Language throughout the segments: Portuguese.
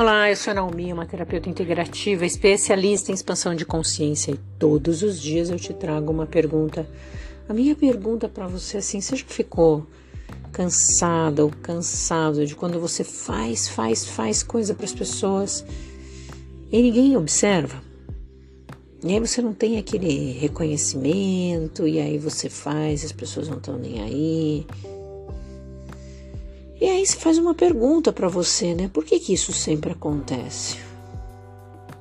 Olá, eu sou a Naomi, uma terapeuta integrativa, especialista em expansão de consciência e todos os dias eu te trago uma pergunta. A minha pergunta para você é assim, você já ficou cansada ou cansado de quando você faz, faz, faz coisa para as pessoas e ninguém observa? E aí você não tem aquele reconhecimento e aí você faz, as pessoas não estão nem aí. E aí se faz uma pergunta para você, né? Por que, que isso sempre acontece?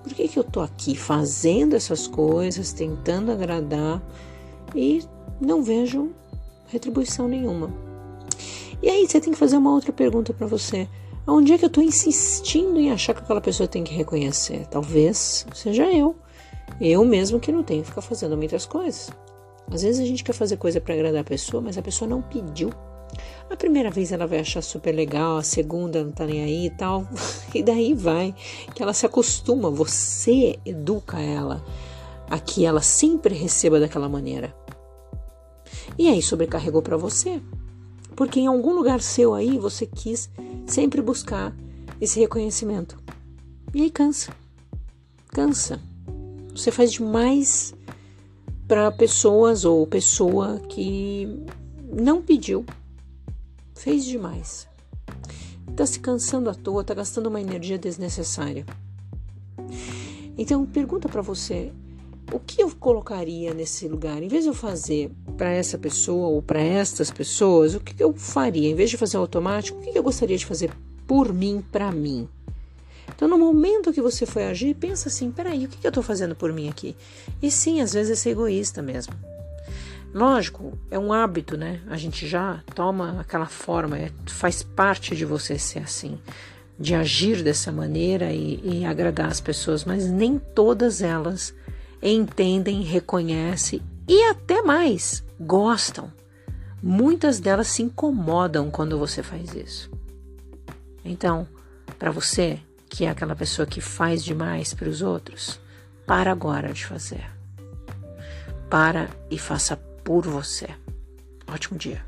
Por que, que eu tô aqui fazendo essas coisas, tentando agradar e não vejo retribuição nenhuma? E aí você tem que fazer uma outra pergunta para você. Onde é que eu estou insistindo em achar que aquela pessoa tem que reconhecer? Talvez seja eu. Eu mesmo que não tenho que ficar fazendo muitas coisas. Às vezes a gente quer fazer coisa para agradar a pessoa, mas a pessoa não pediu. A primeira vez ela vai achar super legal, a segunda não tá nem aí e tal. E daí vai, que ela se acostuma, você educa ela a que ela sempre receba daquela maneira. E aí sobrecarregou para você. Porque em algum lugar seu aí você quis sempre buscar esse reconhecimento. E aí cansa. Cansa. Você faz demais para pessoas ou pessoa que não pediu Fez demais. Está se cansando à toa, está gastando uma energia desnecessária. Então, pergunta para você: o que eu colocaria nesse lugar? Em vez de eu fazer para essa pessoa ou para estas pessoas, o que eu faria? Em vez de fazer automático, o que eu gostaria de fazer por mim, para mim? Então, no momento que você foi agir, pensa assim: peraí, o que eu estou fazendo por mim aqui? E sim, às vezes é ser egoísta mesmo. Lógico, é um hábito, né? A gente já toma aquela forma, é, faz parte de você ser assim, de agir dessa maneira e, e agradar as pessoas, mas nem todas elas entendem, reconhecem e até mais gostam. Muitas delas se incomodam quando você faz isso. Então, para você, que é aquela pessoa que faz demais para os outros, para agora de fazer. Para e faça por você. Ótimo dia.